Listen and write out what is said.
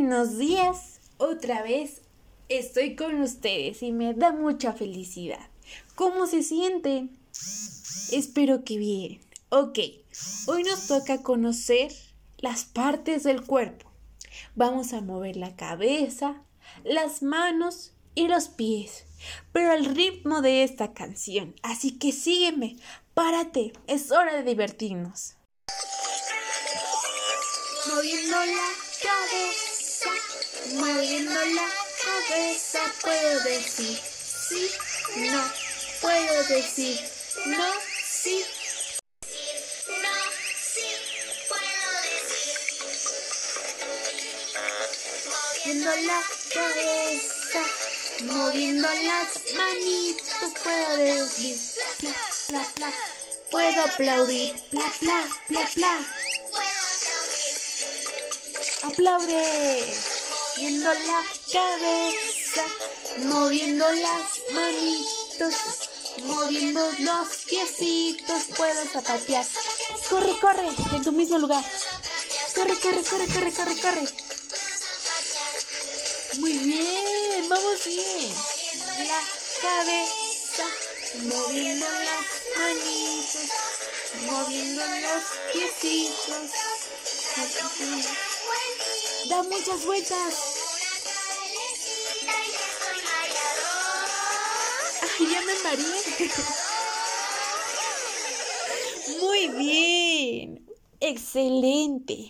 buenos días. Otra vez estoy con ustedes y me da mucha felicidad. ¿Cómo se sienten? Espero que bien. Ok, hoy nos toca conocer las partes del cuerpo. Vamos a mover la cabeza, las manos y los pies, pero al ritmo de esta canción. Así que sígueme, párate, es hora de divertirnos. Moviendo la cabeza, moviendo la cabeza, puedo decir sí, no, puedo decir no, sí. Moviendo la cabeza, moviendo las manitos, puedo decir bla, bla, bla. Puedo aplaudir, bla, bla, bla, bla. Aplaude. Moviendo la cabeza, moviendo las manitos, moviendo los piecitos, puedo zapatear. Corre, corre, en tu mismo lugar. Corre, corre, corre, corre, corre, corre. Muy bien, vamos bien. La cabeza, moviendo las manitos, moviendo los piecitos. Da muchas vueltas. Ay, ya me mareé. Muy bien. Excelente.